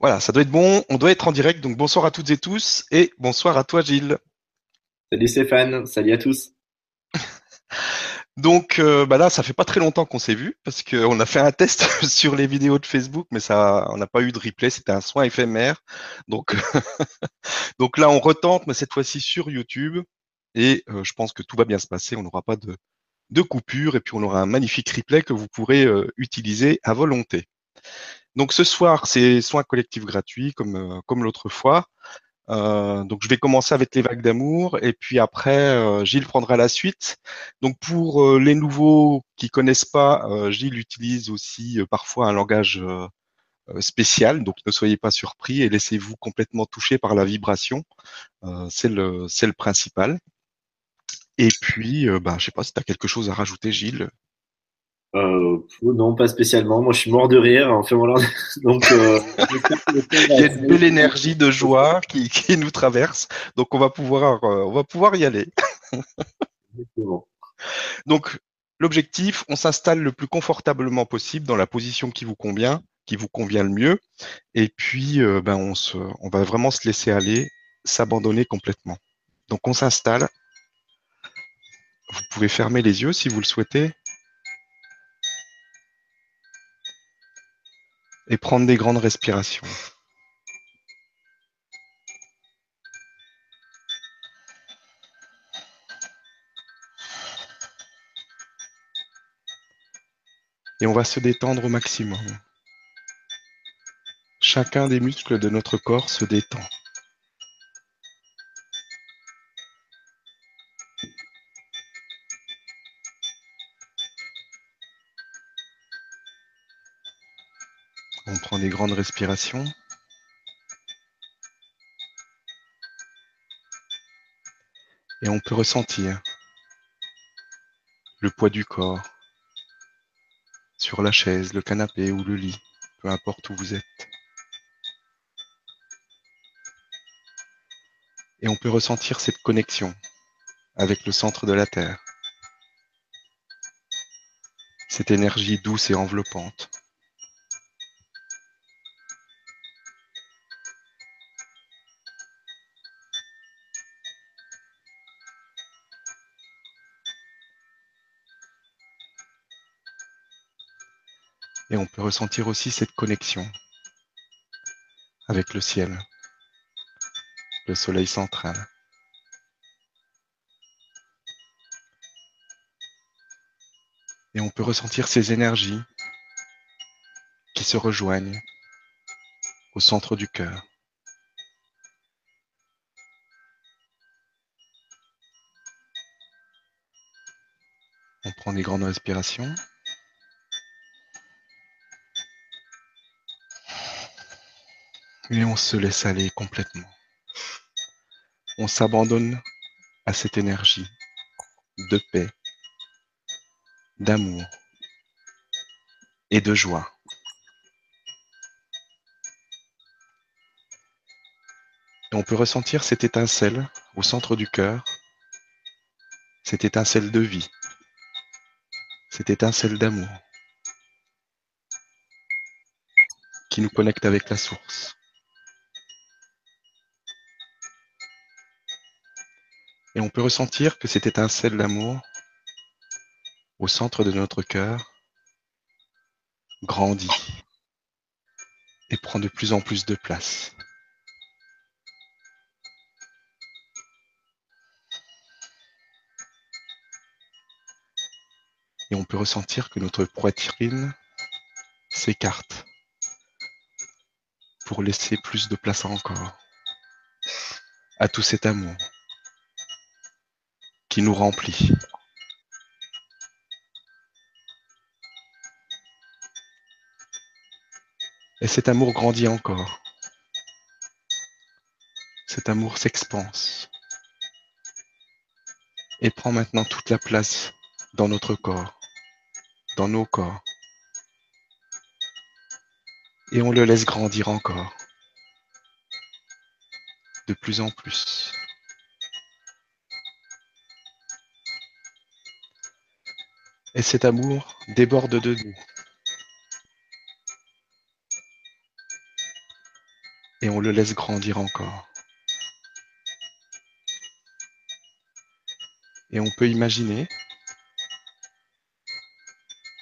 Voilà, ça doit être bon, on doit être en direct, donc bonsoir à toutes et tous, et bonsoir à toi Gilles. Salut Stéphane, salut à tous. Donc euh, bah là, ça fait pas très longtemps qu'on s'est vu, parce qu'on a fait un test sur les vidéos de Facebook, mais ça, on n'a pas eu de replay, c'était un soin éphémère. Donc, donc là, on retente, mais cette fois-ci sur YouTube, et euh, je pense que tout va bien se passer, on n'aura pas de, de coupure, et puis on aura un magnifique replay que vous pourrez euh, utiliser à volonté. Donc ce soir, c'est soins collectifs gratuits comme, euh, comme l'autre fois. Euh, donc je vais commencer avec les vagues d'amour et puis après euh, Gilles prendra la suite. Donc pour les nouveaux qui connaissent pas, Gilles utilise aussi parfois un langage spécial. Donc ne soyez pas surpris et laissez-vous complètement toucher par la vibration. c'est le c'est le principal. Et puis, bah, je sais pas si tu as quelque chose à rajouter, Gilles. Euh, non, pas spécialement. Moi, je suis mort de rire en fait Donc, euh, il y a une belle énergie de joie qui, qui nous traverse. Donc, on va pouvoir, euh, on va pouvoir y aller. Donc, l'objectif, on s'installe le plus confortablement possible dans la position qui vous convient, qui vous convient le mieux. Et puis, euh, ben, on, se, on va vraiment se laisser aller, s'abandonner complètement. Donc, on s'installe. Vous pouvez fermer les yeux si vous le souhaitez. Et prendre des grandes respirations. Et on va se détendre au maximum. Chacun des muscles de notre corps se détend. On prend des grandes respirations. Et on peut ressentir le poids du corps sur la chaise, le canapé ou le lit, peu importe où vous êtes. Et on peut ressentir cette connexion avec le centre de la Terre, cette énergie douce et enveloppante. Et on peut ressentir aussi cette connexion avec le ciel, le soleil central. Et on peut ressentir ces énergies qui se rejoignent au centre du cœur. On prend des grandes respirations. Et on se laisse aller complètement. On s'abandonne à cette énergie de paix, d'amour et de joie. Et on peut ressentir cette étincelle au centre du cœur, cette étincelle de vie, cette étincelle d'amour qui nous connecte avec la source. Et on peut ressentir que cette étincelle d'amour au centre de notre cœur grandit et prend de plus en plus de place. Et on peut ressentir que notre poitrine s'écarte pour laisser plus de place encore à tout cet amour qui nous remplit. Et cet amour grandit encore. Cet amour s'expanse et prend maintenant toute la place dans notre corps, dans nos corps. Et on le laisse grandir encore, de plus en plus. Et cet amour déborde de nous. Et on le laisse grandir encore. Et on peut imaginer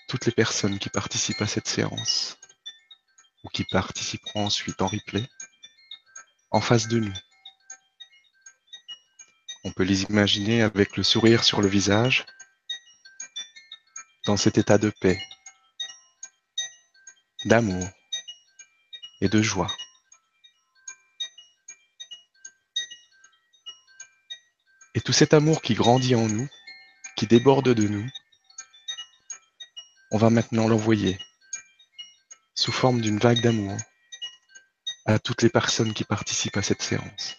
toutes les personnes qui participent à cette séance ou qui participeront ensuite en replay en face de nous. On peut les imaginer avec le sourire sur le visage, dans cet état de paix, d'amour et de joie. Et tout cet amour qui grandit en nous, qui déborde de nous, on va maintenant l'envoyer sous forme d'une vague d'amour à toutes les personnes qui participent à cette séance.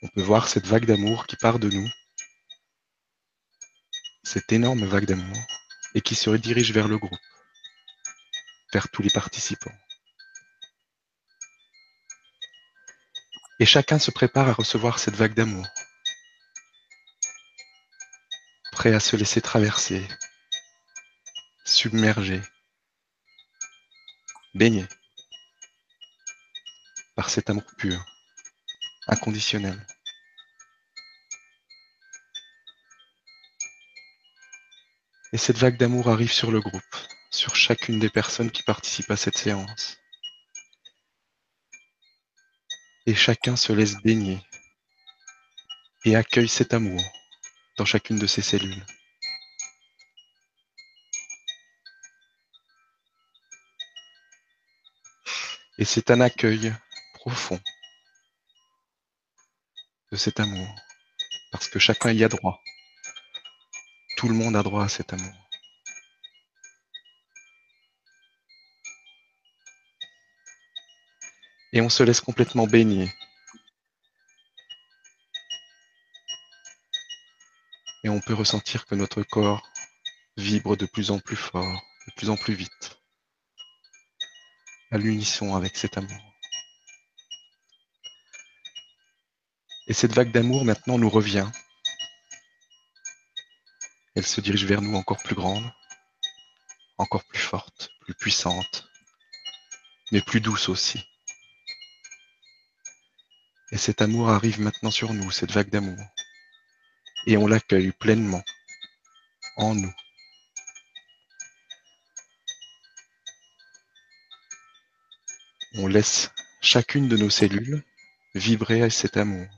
On peut voir cette vague d'amour qui part de nous, cette énorme vague d'amour, et qui se redirige vers le groupe, vers tous les participants. Et chacun se prépare à recevoir cette vague d'amour, prêt à se laisser traverser, submerger, baigner par cet amour pur, inconditionnel. Et cette vague d'amour arrive sur le groupe, sur chacune des personnes qui participent à cette séance. Et chacun se laisse baigner et accueille cet amour dans chacune de ses cellules. Et c'est un accueil profond de cet amour, parce que chacun y a droit. Tout le monde a droit à cet amour. Et on se laisse complètement baigner. Et on peut ressentir que notre corps vibre de plus en plus fort, de plus en plus vite, à l'unisson avec cet amour. Et cette vague d'amour maintenant nous revient. Elle se dirige vers nous encore plus grande, encore plus forte, plus puissante, mais plus douce aussi. Et cet amour arrive maintenant sur nous, cette vague d'amour. Et on l'accueille pleinement en nous. On laisse chacune de nos cellules vibrer à cet amour.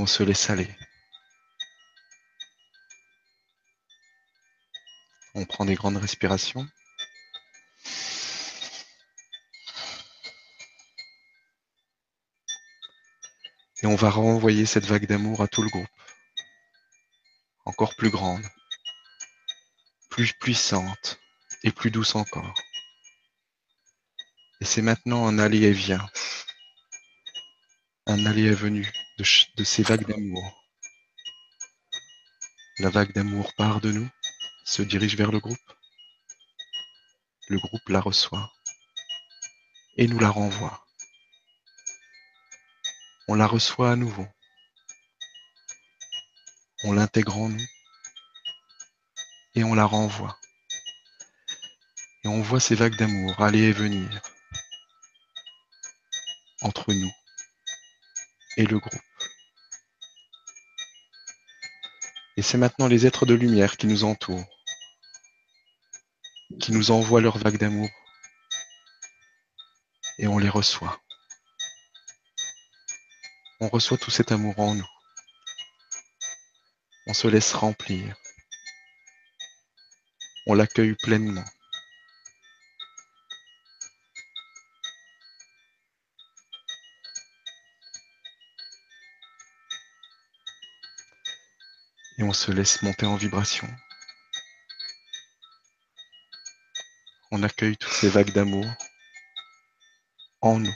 On se laisse aller. On prend des grandes respirations. Et on va renvoyer cette vague d'amour à tout le groupe. Encore plus grande, plus puissante et plus douce encore. Et c'est maintenant un aller et vient, un aller et venu de, ces vagues d'amour. La vague d'amour part de nous, se dirige vers le groupe. Le groupe la reçoit et nous la renvoie. On la reçoit à nouveau. On l'intègre en nous et on la renvoie. Et on voit ces vagues d'amour aller et venir entre nous et le groupe. Et c'est maintenant les êtres de lumière qui nous entourent, qui nous envoient leur vague d'amour. Et on les reçoit. On reçoit tout cet amour en nous. On se laisse remplir. On l'accueille pleinement. Et on se laisse monter en vibration. On accueille toutes ces vagues d'amour en nous.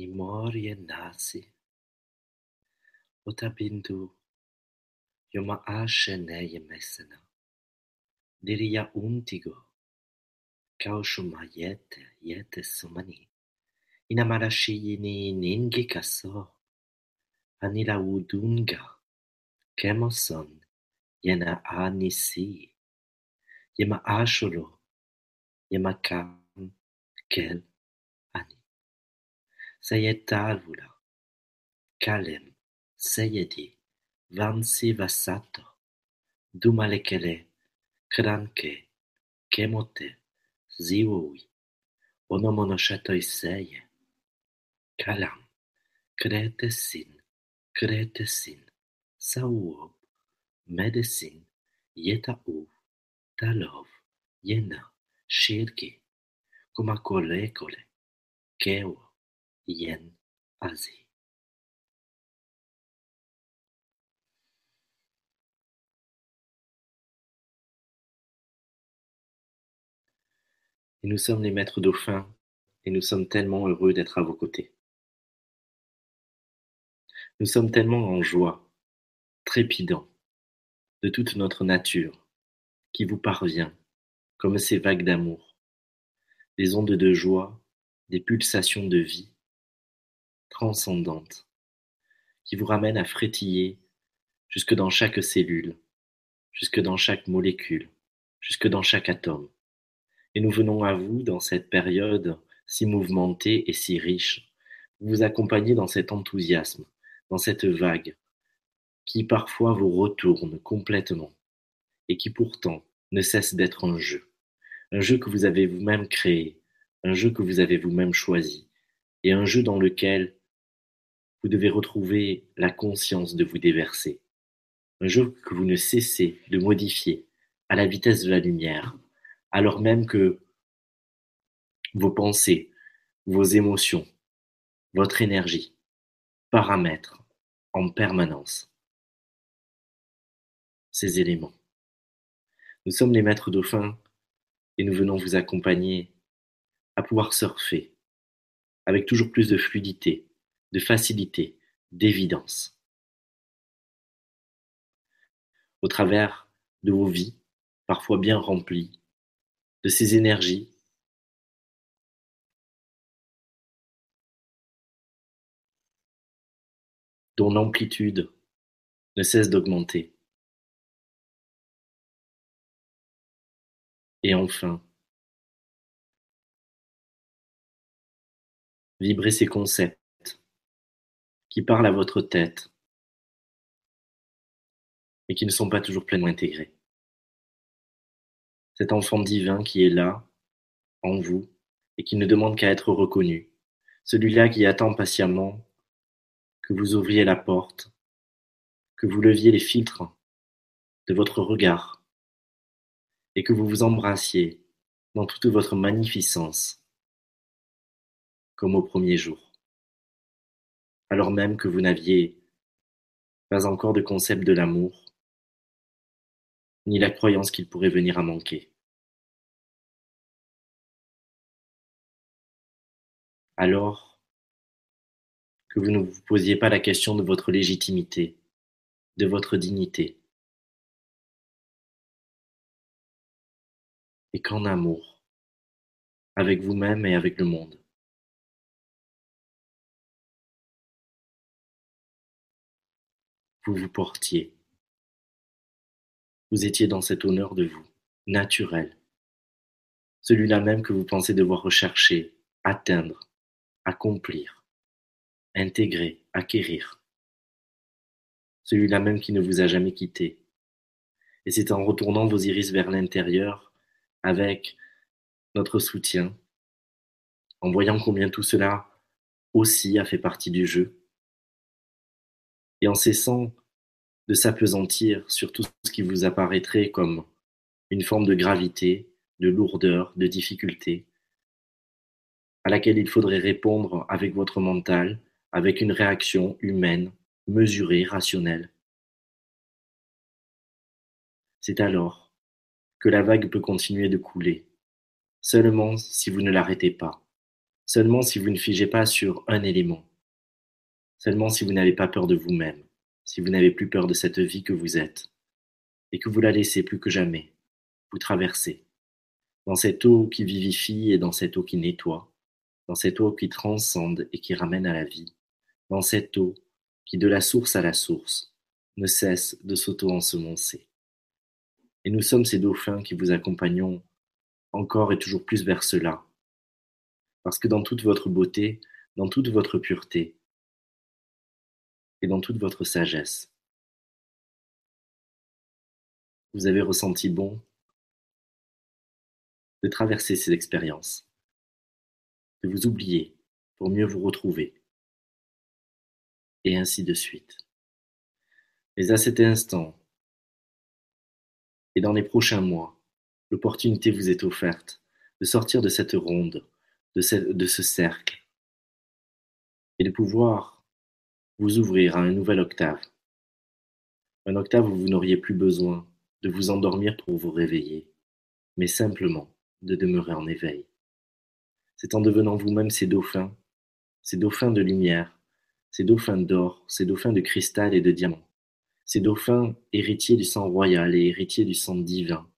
Enimorie nasi Otabindu Yoma asheneye mesena. Diria untigo Kaushuma yete yete sumani. Inamarashi ni ningi kaso Anila udunga Kemoson Yena anisi Yema ashuro Yema kam kel Seijärvi-Taavala, Kalem, Seijärvi, Vantsivasato, Dumalekere, Kranke, Kemote, Ziuwi, Onomonoshetoi-Seije, Kalam, Kretesin, Kretesin, Sauob, Medesin, Yetau Talov, Yena, Shirki, Kumakolekole, Keo, Yen Azi Et nous sommes les maîtres dauphins, et nous sommes tellement heureux d'être à vos côtés. Nous sommes tellement en joie, trépidants, de toute notre nature, qui vous parvient, comme ces vagues d'amour, des ondes de joie, des pulsations de vie, transcendantes, qui vous ramènent à frétiller jusque dans chaque cellule, jusque dans chaque molécule, jusque dans chaque atome. Et nous venons à vous dans cette période si mouvementée et si riche, vous accompagner dans cet enthousiasme, dans cette vague, qui parfois vous retourne complètement, et qui pourtant ne cesse d'être un jeu, un jeu que vous avez vous-même créé, un jeu que vous avez vous-même choisi, et un jeu dans lequel vous devez retrouver la conscience de vous déverser, un jeu que vous ne cessez de modifier à la vitesse de la lumière, alors même que vos pensées, vos émotions, votre énergie paramètrent en permanence ces éléments. Nous sommes les maîtres dauphins et nous venons vous accompagner à pouvoir surfer avec toujours plus de fluidité, de facilité, d'évidence. Au travers de vos vies, parfois bien remplies, de ces énergies dont l'amplitude ne cesse d'augmenter. Et enfin, vibrez ces concepts qui parlent à votre tête et qui ne sont pas toujours pleinement intégrés. Cet enfant divin qui est là, en vous, et qui ne demande qu'à être reconnu, celui-là qui attend patiemment que vous ouvriez la porte, que vous leviez les filtres de votre regard, et que vous vous embrassiez dans toute votre magnificence, comme au premier jour, alors même que vous n'aviez pas encore de concept de l'amour, ni la croyance qu'il pourrait venir à manquer. Alors que vous ne vous posiez pas la question de votre légitimité, de votre dignité, et qu'en amour, avec vous-même et avec le monde. Vous vous portiez. Vous étiez dans cet honneur de vous, naturel, celui-là même que vous pensez devoir rechercher, atteindre, accomplir, intégrer, acquérir, celui-là même qui ne vous a jamais quitté. Et c'est en retournant vos iris vers l'intérieur, avec notre soutien, en voyant combien tout cela aussi a fait partie du jeu, et en cessant de s'appesantir sur tout ce qui vous apparaîtrait comme une forme de gravité, de lourdeur, de difficulté, à laquelle il faudrait répondre avec votre mental, avec une réaction humaine, mesurée, rationnelle. C'est alors que la vague peut continuer de couler, seulement si vous ne l'arrêtez pas, seulement si vous ne figez pas sur un élément, seulement si vous n'avez pas peur de vous-même, si vous n'avez plus peur de cette vie que vous êtes, et que vous la laissez plus que jamais vous traverser, dans cette eau qui vivifie et dans cette eau qui nettoie, dans cette eau qui transcende et qui ramène à la vie, dans cette eau qui, de la source à la source, ne cesse de s'auto-ensemencer. Et nous sommes ces dauphins qui vous accompagnons encore et toujours plus vers cela, parce que dans toute votre beauté, dans toute votre pureté et dans toute votre sagesse, vous avez ressenti bon de traverser ces expériences, de vous oublier pour mieux vous retrouver, et ainsi de suite. Mais à cet instant, et dans les prochains mois, l'opportunité vous est offerte de sortir de cette ronde, de ce, cercle, et de pouvoir vous ouvrir à un nouvel octave. Un octave où vous n'auriez plus besoin de vous endormir pour vous réveiller, mais simplement de demeurer en éveil. C'est en devenant vous-même ces dauphins, ces dauphins de lumière, ces dauphins d'or, ces dauphins de cristal et de diamant, ces dauphins héritiers du sang royal et héritiers du sang divin,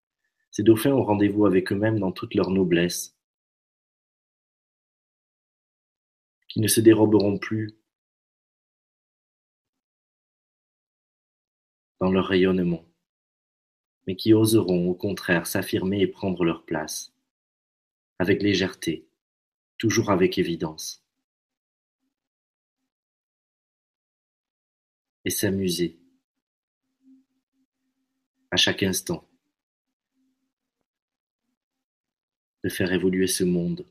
ces dauphins ont rendez-vous avec eux-mêmes dans toute leur noblesse, qui ne se déroberont plus dans leur rayonnement, mais qui oseront au contraire s'affirmer et prendre leur place, avec légèreté, toujours avec évidence, et s'amuser à chaque instant de faire évoluer ce monde,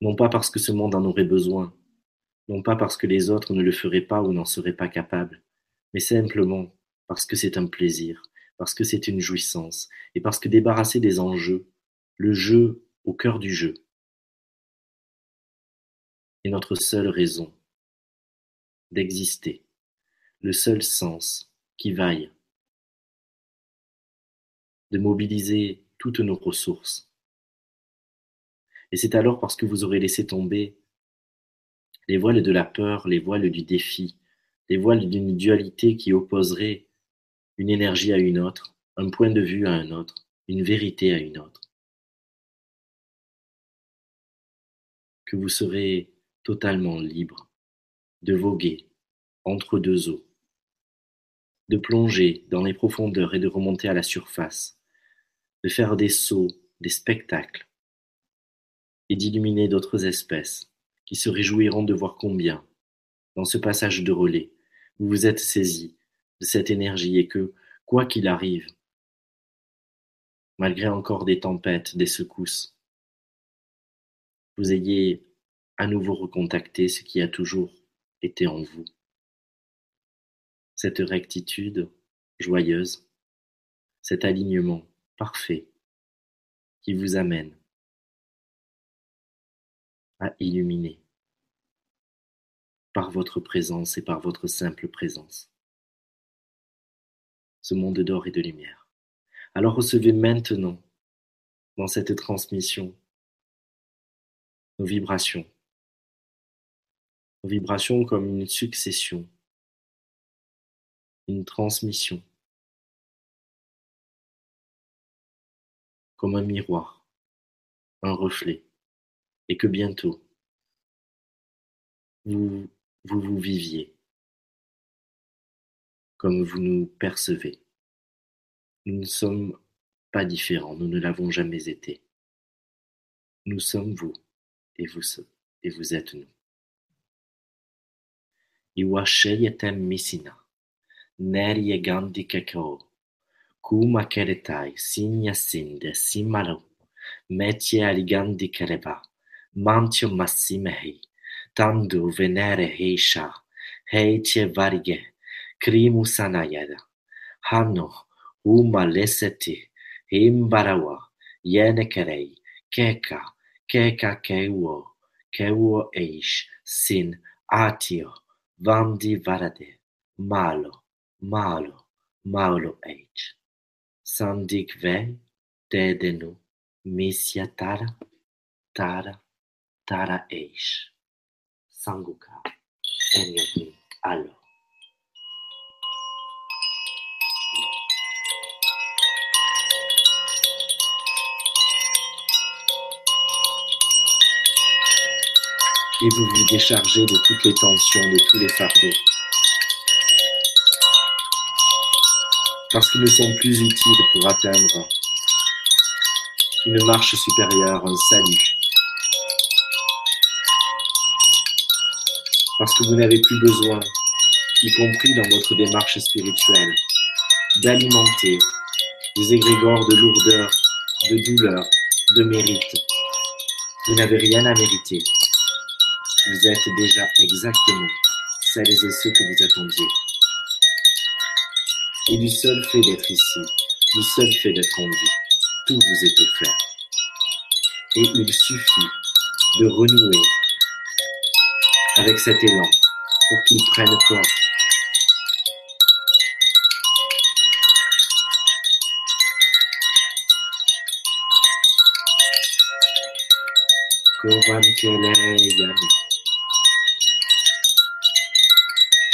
non pas parce que ce monde en aurait besoin, non pas parce que les autres ne le feraient pas ou n'en seraient pas capables, mais simplement parce que c'est un plaisir, parce que c'est une jouissance, et parce que débarrasser des enjeux, le jeu au cœur du jeu, est notre seule raison d'exister, le seul sens qui vaille, de mobiliser toutes nos ressources. Et c'est alors parce que vous aurez laissé tomber les voiles de la peur, les voiles du défi, les voiles d'une dualité qui opposerait une énergie à une autre, un point de vue à un autre, une vérité à une autre. Que vous serez totalement libre de voguer entre deux eaux, de plonger dans les profondeurs et de remonter à la surface, de faire des sauts, des spectacles, et d'illuminer d'autres espèces qui se réjouiront de voir combien, dans ce passage de relais, vous vous êtes saisi de cette énergie et que, quoi qu'il arrive, malgré encore des tempêtes, des secousses, vous ayez à nouveau recontacté ce qui a toujours été en vous. Cette rectitude joyeuse, cet alignement parfait qui vous amène à illuminer par votre présence et par votre simple présence monde d'or et de lumière. Alors recevez maintenant, dans cette transmission, nos vibrations. Nos vibrations comme une succession, une transmission, comme un miroir, un reflet, et que bientôt, vous, vous viviez comme vous nous percevez. Nous ne sommes pas différents, nous ne l'avons jamais été. Nous sommes vous, et vous, et vous êtes nous. Iwasheyetem misina, nerye gandi kakao, kuma keretai, sinya sinde, simalo, metie aligandi kereba, mantio massimehi, tandu venere heisha, heitie varige, krimusanayada, hano, umaleseti, imbarawa, yenekerei, keka, kekakeuo, keuo eis, sin, atio, vandi varade, malo, malo, maulo eit. Sandikve, dedenu, misia tara, tara, tara eis. Sanguka, enyotin, alo. Et vous vous déchargez de toutes les tensions, de tous les fardeaux. Parce qu'ils ne sont plus utiles pour atteindre une marche supérieure, un salut. Parce que vous n'avez plus besoin, y compris dans votre démarche spirituelle, d'alimenter des égrégores de lourdeur, de douleur, de mérite. Vous n'avez rien à mériter. Vous êtes déjà exactement celles et ceux que vous attendiez. Et du seul fait d'être ici, du seul fait d'être en vie, tout vous est offert. Et il suffit de renouer avec cet élan pour qu'il prenne corps.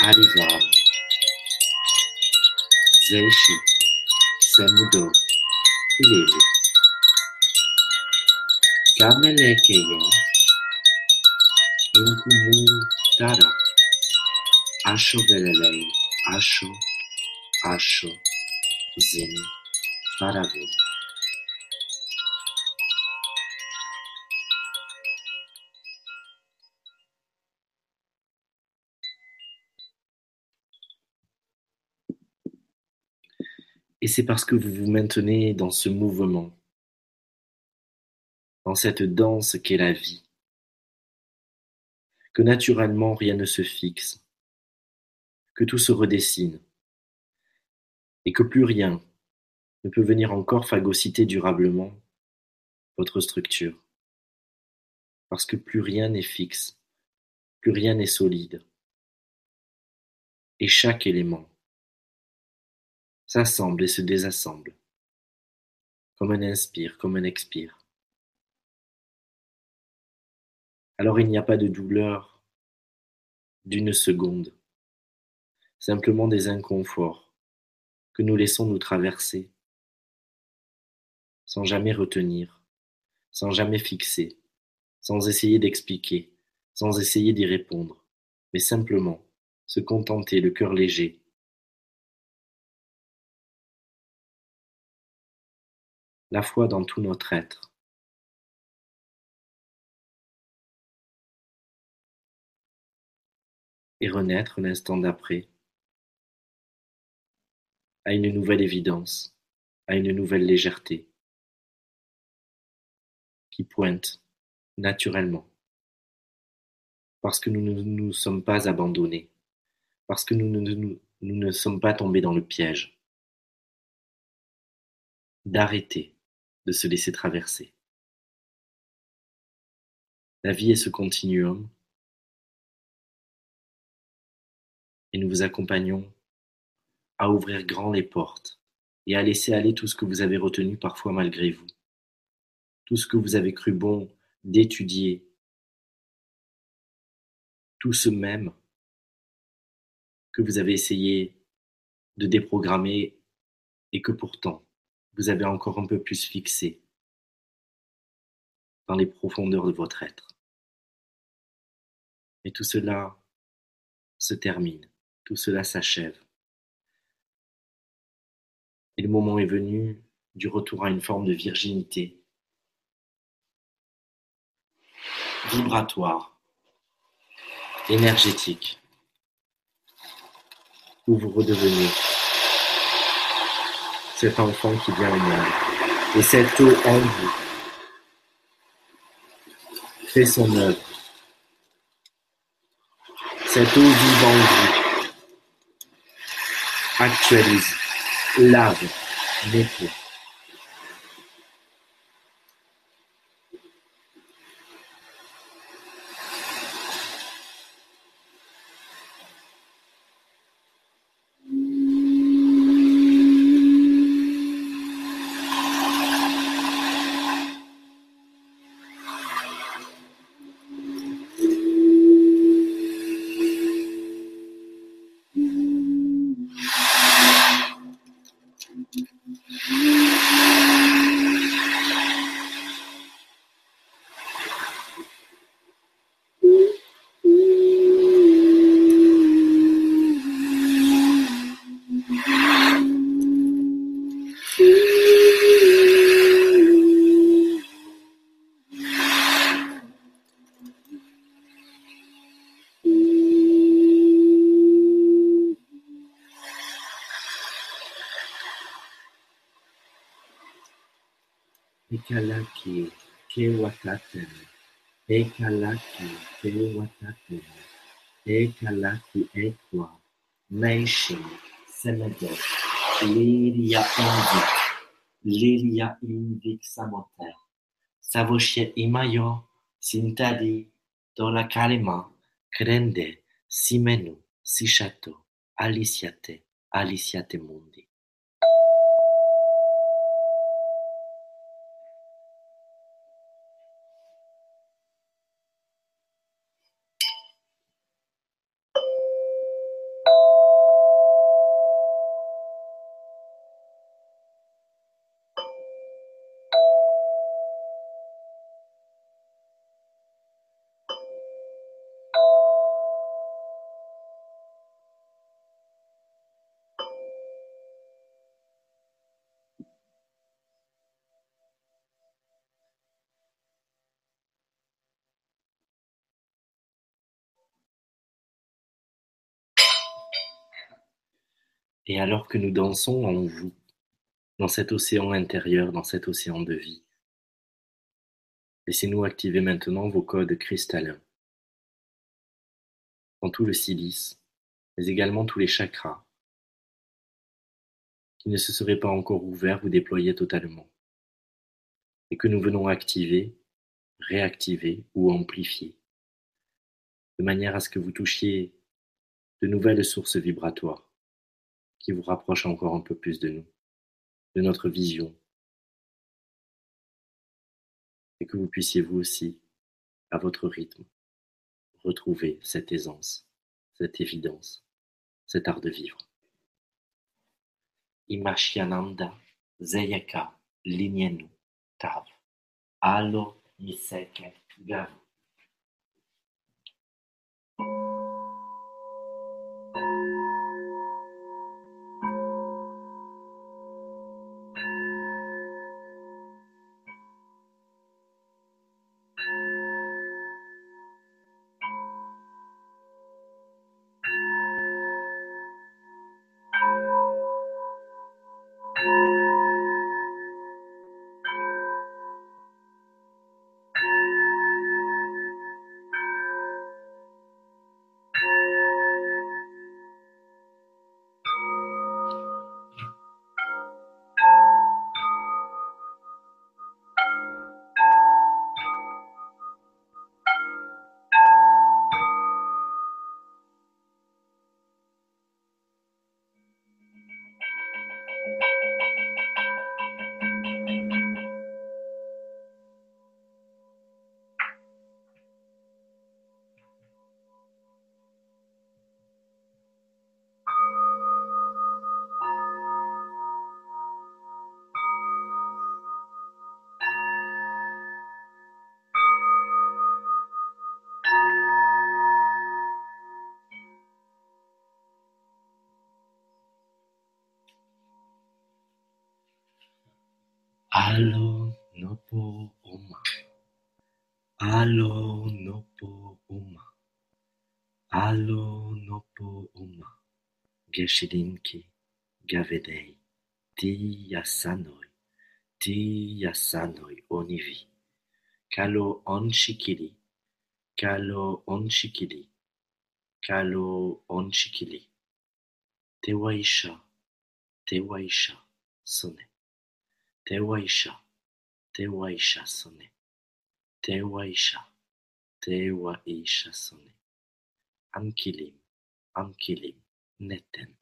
arizava. Zeixi, se mudou, livre. Gamelekeyo, tara, Acho velelei, acho, acho, zine, parabéns. Et c'est parce que vous vous maintenez dans ce mouvement, dans cette danse qu'est la vie, que naturellement rien ne se fixe, que tout se redessine, et que plus rien ne peut venir encore phagocyter durablement votre structure, parce que plus rien n'est fixe, plus rien n'est solide, et chaque élément s'assemble et se désassemble, comme un inspire, comme un expire. Alors il n'y a pas de douleur d'une seconde, simplement des inconforts que nous laissons nous traverser, sans jamais retenir, sans jamais fixer, sans essayer d'expliquer, sans essayer d'y répondre, mais simplement se contenter le cœur léger la foi dans tout notre être. Et renaître l'instant d'après à une nouvelle évidence, à une nouvelle légèreté qui pointe naturellement parce que nous ne nous sommes pas abandonnés, parce que nous ne, nous, nous ne sommes pas tombés dans le piège d'arrêter de se laisser traverser. La vie est ce continuum. Et nous vous accompagnons à ouvrir grand les portes et à laisser aller tout ce que vous avez retenu parfois malgré vous, tout ce que vous avez cru bon d'étudier, tout ce même que vous avez essayé de déprogrammer et que pourtant vous avez encore un peu plus fixé dans les profondeurs de votre être. Et tout cela se termine, tout cela s'achève. Et le moment est venu du retour à une forme de virginité vibratoire, énergétique, où vous redevenez cet enfant qui vient au monde. Et cette eau en vous fait son œuvre. Cette eau vive en vous actualise, lave, nettoie. Ekalaki Kewataten, Ekalaki Kewataten, Ekalaki Ekwa, Nation, Semedosh, Liria Indik, Liria Indik Samoter, Savoshe Imayo, Sintadi, Tola Kalema, Krende, Simenu, Sishato, Alisiate, Alisiate Mundi. Et alors que nous dansons en vous, dans cet océan intérieur, dans cet océan de vie, laissez-nous activer maintenant vos codes cristallins. Dans tout le silice, mais également tous les chakras, qui ne se seraient pas encore ouverts ou déployés totalement, et que nous venons activer, réactiver ou amplifier, de manière à ce que vous touchiez de nouvelles sources vibratoires qui vous rapproche encore un peu plus de nous, de notre vision, et que vous puissiez vous aussi, à votre rythme, retrouver cette aisance, cette évidence, cet art de vivre. Imashiananda Zeyaka Tav. Alo Miseke Gavu Alo nopo oma. Alo nopo oma. Alo nopo oma. Geshirinki gavedei. Ti yasanoi. Ti yasanoi onivi. Kalo onshikili. Kalo onshikili. Kalo onshikili. Te waisha. Te waisha. Sone. Te waisha, te waisha sone. Te waisha, Tehuaixaçõne, Tehuaixa, Tehuaixaçõne, amquilim, amquilim, neten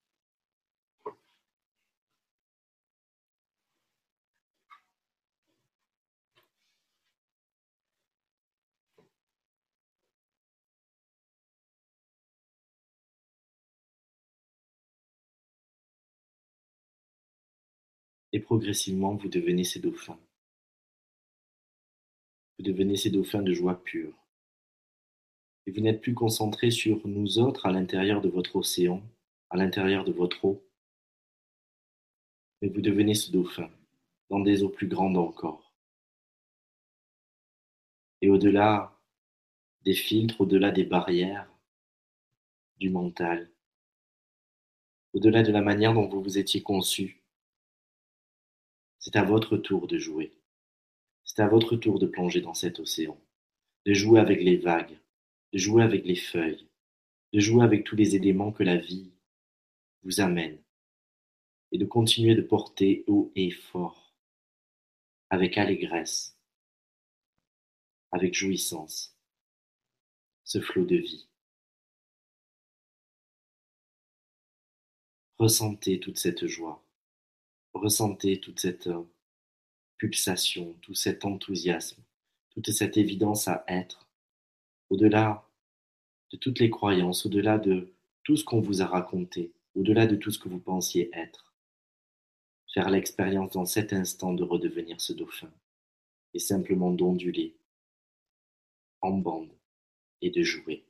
Et progressivement vous devenez ces dauphins. Vous devenez ces dauphins de joie pure. Et vous n'êtes plus concentré sur nous autres à l'intérieur de votre océan, à l'intérieur de votre eau, mais vous devenez ce dauphin dans des eaux plus grandes encore. Et au-delà des filtres, au-delà des barrières, du mental, au-delà de la manière dont vous vous étiez conçu, C'est à votre tour de jouer. C'est à votre tour de plonger dans cet océan, de jouer avec les vagues, de jouer avec les feuilles, de jouer avec tous les éléments que la vie vous amène, et de continuer de porter haut et fort, avec allégresse, avec jouissance, ce flot de vie. Ressentez toute cette joie, ressentez toute cette pulsation, tout cet enthousiasme, toute cette évidence à être, au-delà de toutes les croyances, au-delà de tout ce qu'on vous a raconté, au-delà de tout ce que vous pensiez être. Faire l'expérience dans cet instant de redevenir ce dauphin, et simplement d'onduler en bande et de jouer.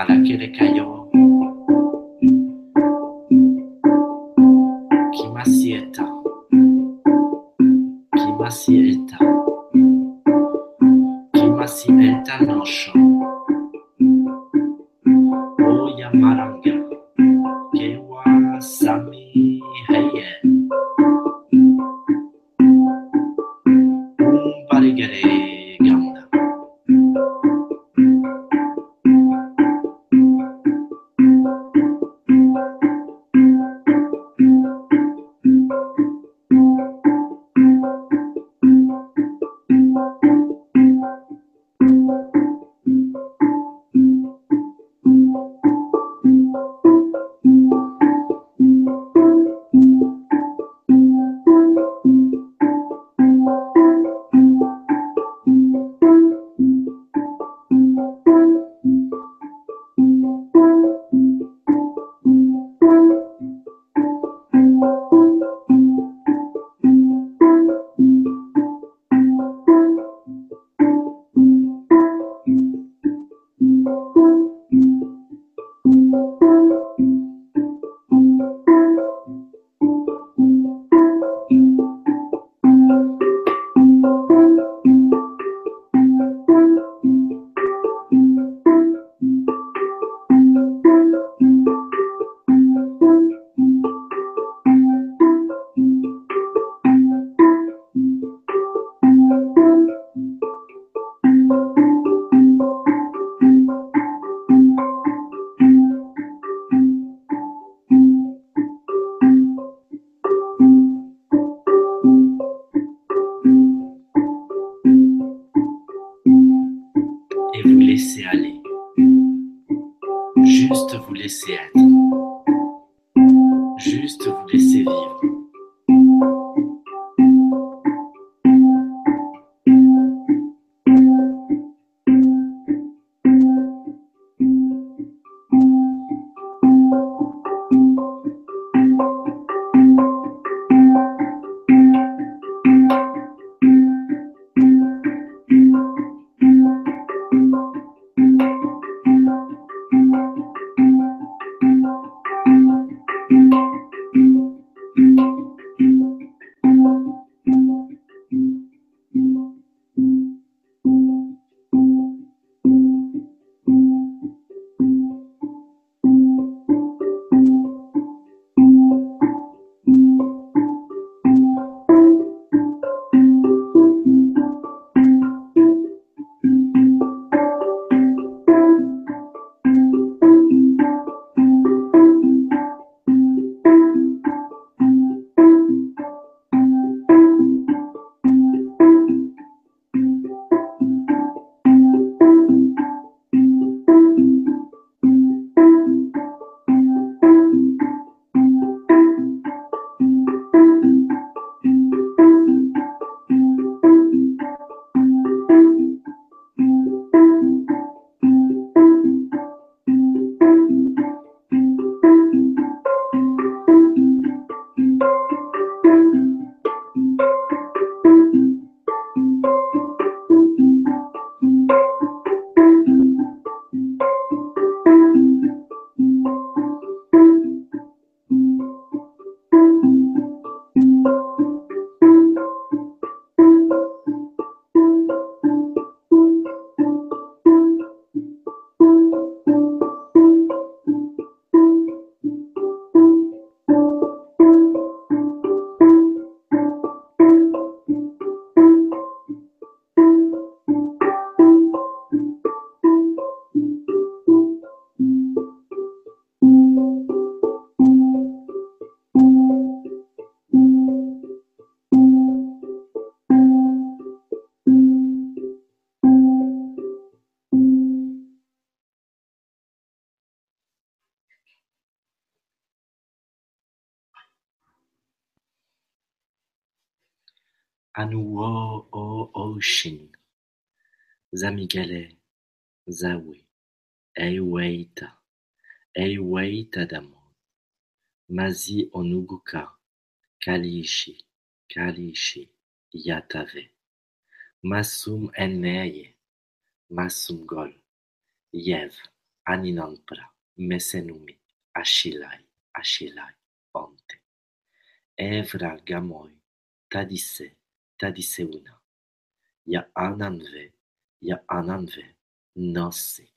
mala que le cayó. ¿Qué más sieta? ¿Qué más sieta? ¿Qué más sieta no yo? Anu'o-o-Ocean, Zamigale, Zawe, Eweita, Eweitadamo, Mazi-Onuguka, Kalishi, Kalishi, Yatave, Masum-Eneye, Masum-Gol, Yev, Aninanpra, Mesenumi, Achilai, Achilai, Onte, Evra Gamoy, Tadise, Tadiseuna, Ya Ananve, Ya Ananve, Nossi,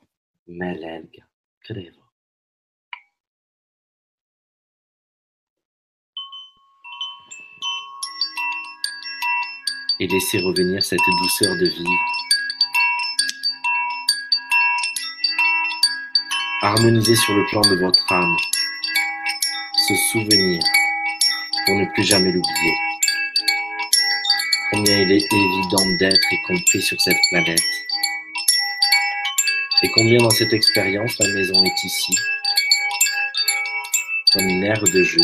Melelga, Crevo. Et laissez revenir cette douceur de vivre. Harmonisez sur le plan de votre âme ce souvenir pour ne plus jamais l'oublier. Combien il est évident d'être et compris sur cette planète. Et combien dans cette expérience la maison est ici, comme une aire de jeu,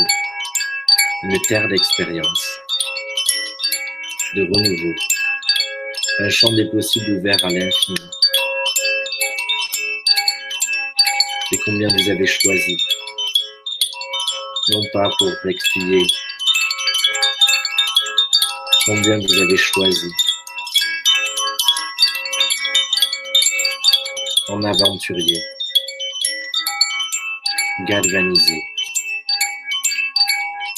une terre d'expérience, de renouveau, un champ des possibles ouvert à l'infini. Et combien vous avez choisi, non pas pour expier, combien vous avez choisi, en aventurier, galvanisé,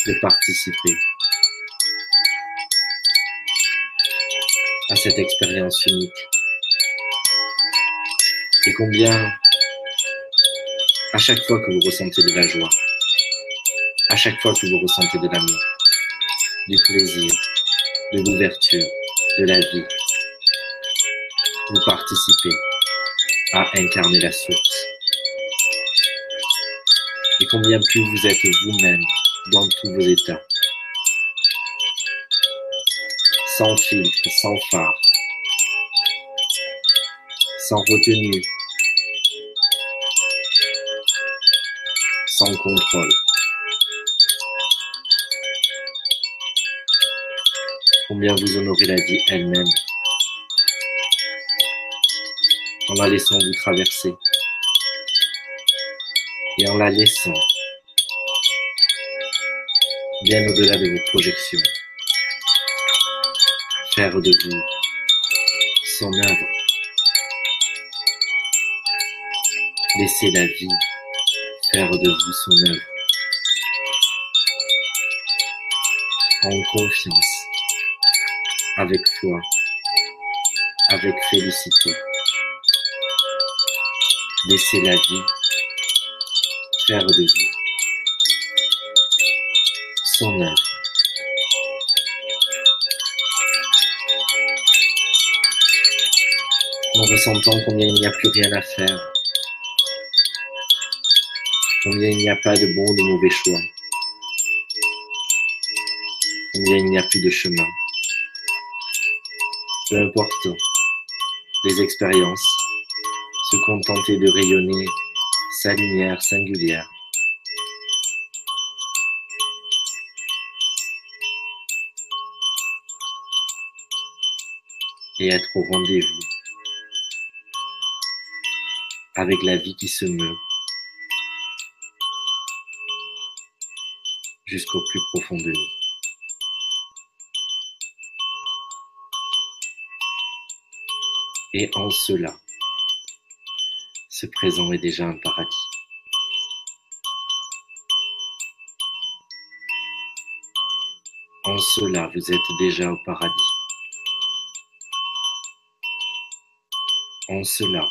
de participer. À cette expérience unique. Et combien, à chaque fois que vous ressentez de la joie, à chaque fois que vous ressentez de l'amour, du plaisir, de l'ouverture, de la vie, vous participez à incarner la source. Et combien plus vous êtes vous-même dans tous vos états, sans filtre, sans phare, sans retenue, sans contrôle. Combien vous honorez la vie elle-même en la laissant vous traverser et en la laissant bien au-delà de vos projections faire de vous son œuvre. Laissez la vie faire de vous son œuvre. En confiance, avec foi, avec félicité. Laissez la vie faire de vous son œuvre. En ressentant combien il n'y a plus rien à faire, combien il n'y a pas de bons ou de mauvais choix, combien il n'y a plus de chemin. Peu importe les expériences, se contenter de rayonner sa lumière singulière. Et être au rendez-vous avec la vie qui se meut jusqu'au plus profond de nous. Et en cela, ce présent est déjà un paradis. En cela, vous êtes déjà au paradis. En cela,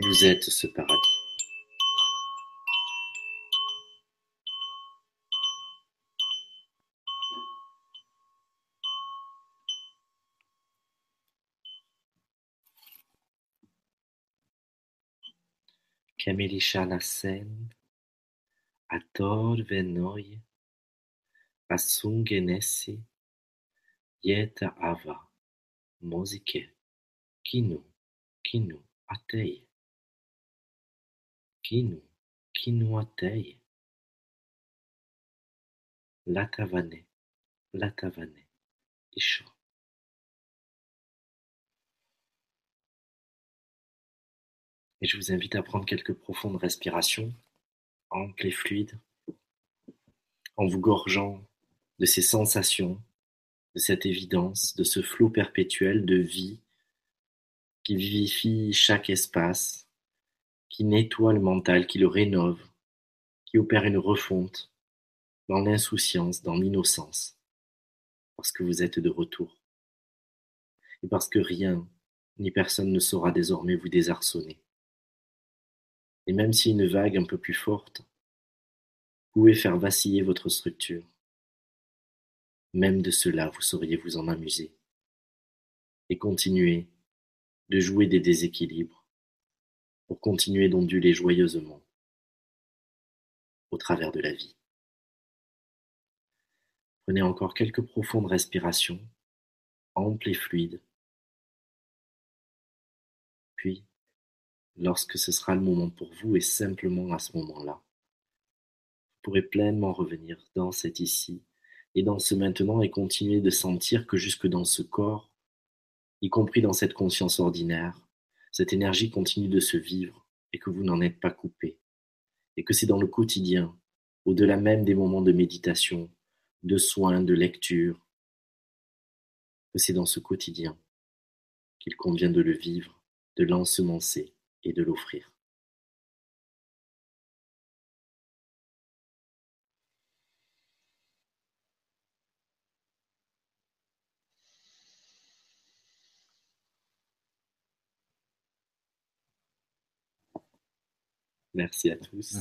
vous êtes ce paradis. Kemelishanasen, Ator venoi, Asungenesi, Yeta ava, Mosike, Kinu, Kinu, Atei, Kinu, Kinu Atei, Latavane, Latavane, et Et je vous invite à prendre quelques profondes respirations, amples et fluides, en vous gorgeant de ces sensations, de cette évidence, de ce flot perpétuel de vie qui vivifie chaque espace, qui nettoie le mental, qui le rénove, qui opère une refonte dans l'insouciance, dans l'innocence, parce que vous êtes de retour, et parce que rien ni personne ne saura désormais vous désarçonner. Et même si une vague un peu plus forte pouvait faire vaciller votre structure, même de cela vous sauriez vous en amuser, et continuer de jouer des déséquilibres, pour continuer d'onduler joyeusement au travers de la vie. Prenez encore quelques profondes respirations, amples et fluides. Puis, lorsque ce sera le moment pour vous et simplement à ce moment-là, vous pourrez pleinement revenir dans cet ici et dans ce maintenant et continuer de sentir que jusque dans ce corps, y compris dans cette conscience ordinaire, cette énergie continue de se vivre et que vous n'en êtes pas coupé, et que c'est dans le quotidien, au-delà même des moments de méditation, de soins, de lecture, que c'est dans ce quotidien qu'il convient de le vivre, de l'ensemencer et de l'offrir. Merci à tous.